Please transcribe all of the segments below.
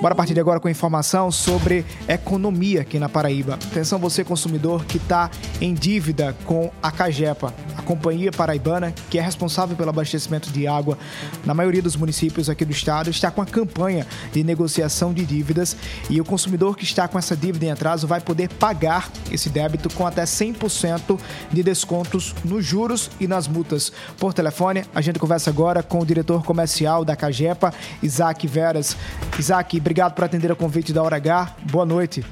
Bora partir agora com informação sobre economia aqui na Paraíba. Atenção você consumidor que está em dívida com a Cagepa, a companhia paraibana que é responsável pelo abastecimento de água na maioria dos municípios aqui do estado, está com a campanha de negociação de dívidas e o consumidor que está com essa dívida em atraso vai poder pagar esse débito com até 100% de descontos nos juros e nas multas. Por telefone, a gente conversa agora com o diretor comercial da Cagepa, Isaac Veras. Isaac, obrigado por atender o convite da Hora H. Boa noite.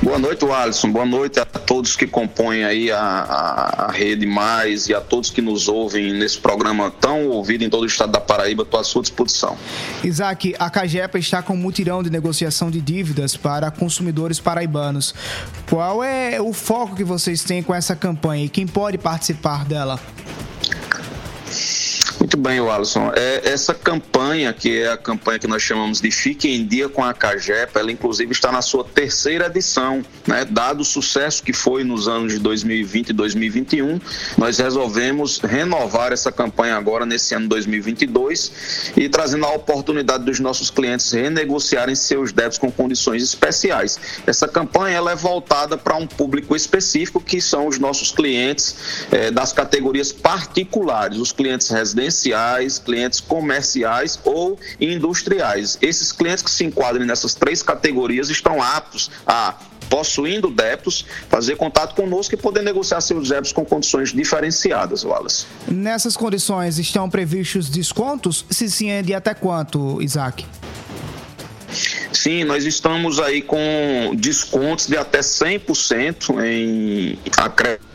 Boa noite, Alisson. Boa noite a todos que compõem aí a, a, a, Rede Mais e a todos que nos ouvem nesse programa tão ouvido em todo o estado da Paraíba. Estou à sua disposição. Isaac, a Cagepa está com um mutirão de negociação de dívidas para consumidores paraibanos. Qual é o foco que vocês têm com essa campanha e quem pode participar dela? Muito bem, Alisson. É, essa campanha, que é a campanha que nós chamamos de Fique em Dia com a Cagepa, ela inclusive está na sua terceira edição. Né? Dado o sucesso que foi nos anos de 2020 e 2021, nós resolvemos renovar essa campanha agora nesse ano 2022 e trazendo a oportunidade dos nossos clientes renegociarem seus débitos com condições especiais. Essa campanha ela é voltada para um público específico, que são os nossos clientes é, das categorias particulares, os clientes residentes residenciais, clientes comerciais ou industriais. Esses clientes que se enquadrem nessas três categorias estão aptos a possuindo débitos, fazer contato conosco e poder negociar seus débitos com condições diferenciadas, Wallace. Nessas condições estão previstos descontos? Se sim, é de até quanto, Isaac? Sim, nós estamos aí com descontos de até 100% em acréscimo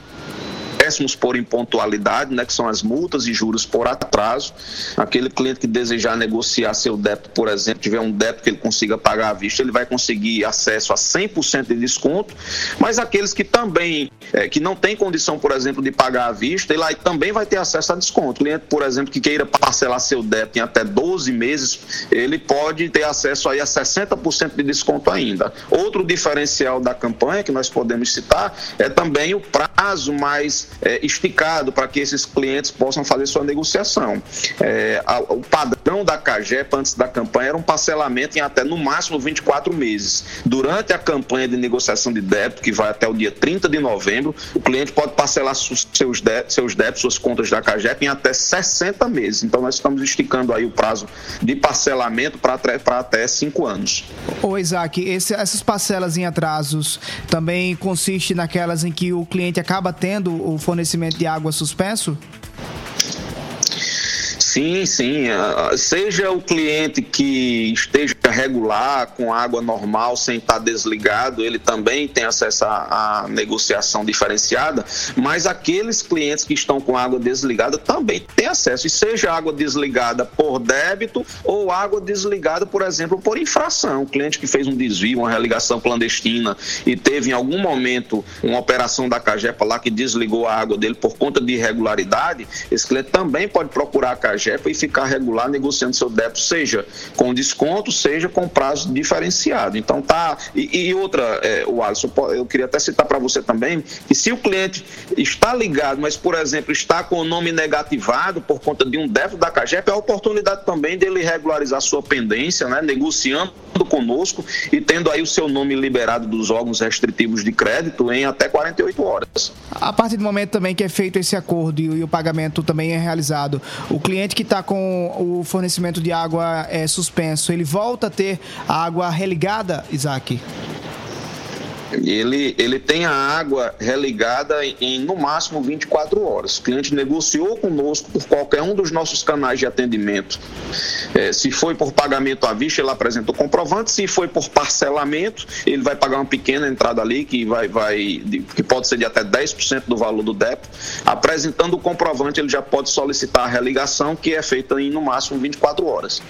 acréscimos por impontualidade, né, que são as multas e juros por atraso. Aquele cliente que desejar negociar seu débito, por exemplo, tiver um débito que ele consiga pagar à vista, ele vai conseguir acesso a 100% de desconto. Mas aqueles que também é, que não tem condição, por exemplo, de pagar à vista, ele aí também vai ter acesso a desconto. O cliente, por exemplo, que queira parcelar seu débito em até 12 meses, ele pode ter acesso aí a 60% de desconto ainda. Outro diferencial da campanha que nós podemos citar é também o prazo mais é, esticado para que esses clientes possam fazer sua negociação. É, a, o padrão da CAGEP antes da campanha era um parcelamento em até no máximo 24 meses. Durante a campanha de negociação de débito, que vai até o dia 30 de novembro, o cliente pode parcelar seus, débitos, seus débitos, suas contas da CAGEP em até 60 meses. Então nós estamos esticando aí o prazo de parcelamento para até 5 anos. Ô Isaac, esse, essas parcelas em atrasos também consiste naquelas em que o cliente acaba tendo o fornecimento de água suspenso? Sim, sim. Ah, seja o cliente que esteja regular, com água normal, sem estar desligado, ele também tem acesso à, negociação diferenciada, mas aqueles clientes que estão com água desligada também têm acesso, e seja água desligada por débito ou água desligada, por exemplo, por infração. O cliente que fez um desvio, uma religação clandestina e teve em algum momento uma operação da Cagepa lá que desligou a água dele por conta de irregularidade, esse cliente também pode procurar a Cagepa e ficar regular negociando seu débito, seja com desconto, seja seja com prazo diferenciado. Então tá. E, e outra, é, o Alisson, eu queria até citar para você também que se o cliente está ligado, mas por exemplo está com o nome negativado por conta de um débito da CAGEP, é a oportunidade também dele regularizar sua pendência, né, negociando conosco e tendo aí o seu nome liberado dos órgãos restritivos de crédito em até 48 horas. A partir do momento também que é feito esse acordo e o pagamento também é realizado, o cliente que está com o fornecimento de água é, suspenso, ele volta ter a água religada, Isaac? Ele, ele tem a água religada em, no máximo 24 horas. O cliente negociou conosco por qualquer um dos nossos canais de atendimento. É, se foi por pagamento à vista, ele apresenta o comprovante. Se foi por parcelamento, ele vai pagar uma pequena entrada ali, que, vai, vai, que pode ser de até 10% do valor do débito. Apresentando o comprovante, ele já pode solicitar a religação, que é feita em no máximo 24 horas.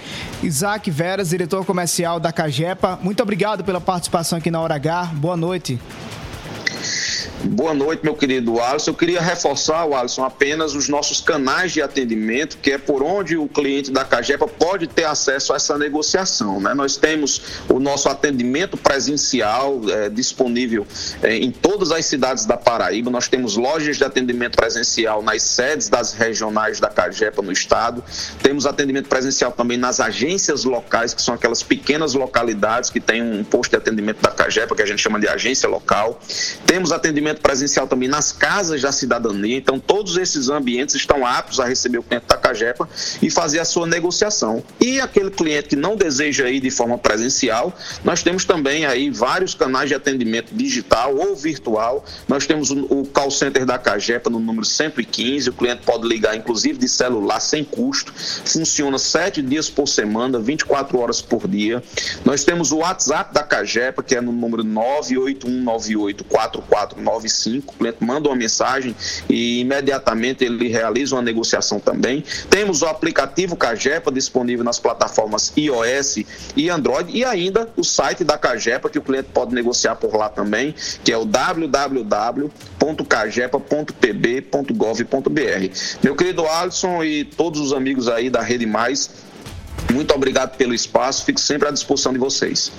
Isaac Veras, diretor comercial da Cagepa, muito obrigado pela participação aqui na Hora H. Boa noite noite. Boa noite, meu querido Alisson. Eu queria reforçar, Alisson, apenas os nossos canais de atendimento, que é por onde o cliente da Cagepa pode ter acesso a essa negociação. Né? Nós temos o nosso atendimento presencial é, disponível é, em todas as cidades da Paraíba. Nós temos lojas de atendimento presencial nas sedes das regionais da Cagepa no estado. Temos atendimento presencial também nas agências locais, que são aquelas pequenas localidades que têm um posto de atendimento da Cagepa, que a gente chama de agência local. Temos atendimento atendimento presencial também nas casas da cidadania. Então, todos esses ambientes estão aptos a receber o cliente da Cagepa e fazer a sua negociação. E aquele cliente que não deseja ir de forma presencial, nós temos também aí vários canais de atendimento digital ou virtual. Nós temos o call center da Cagepa no número 115. O cliente pode ligar, inclusive, de celular sem custo. Funciona sete dias por semana, 24 horas por dia. Nós temos o WhatsApp da Cagepa, que é no número 981984499 995, o cliente manda uma mensagem e imediatamente ele realiza uma negociação também. Temos o aplicativo Cagepa disponível nas plataformas iOS e Android e ainda o site da Cagepa que o cliente pode negociar por lá também, que é o www.cagepa.pb.gov.br. Meu querido Alisson e todos os amigos aí da Rede Mais, muito obrigado pelo espaço, fico sempre à disposição de vocês.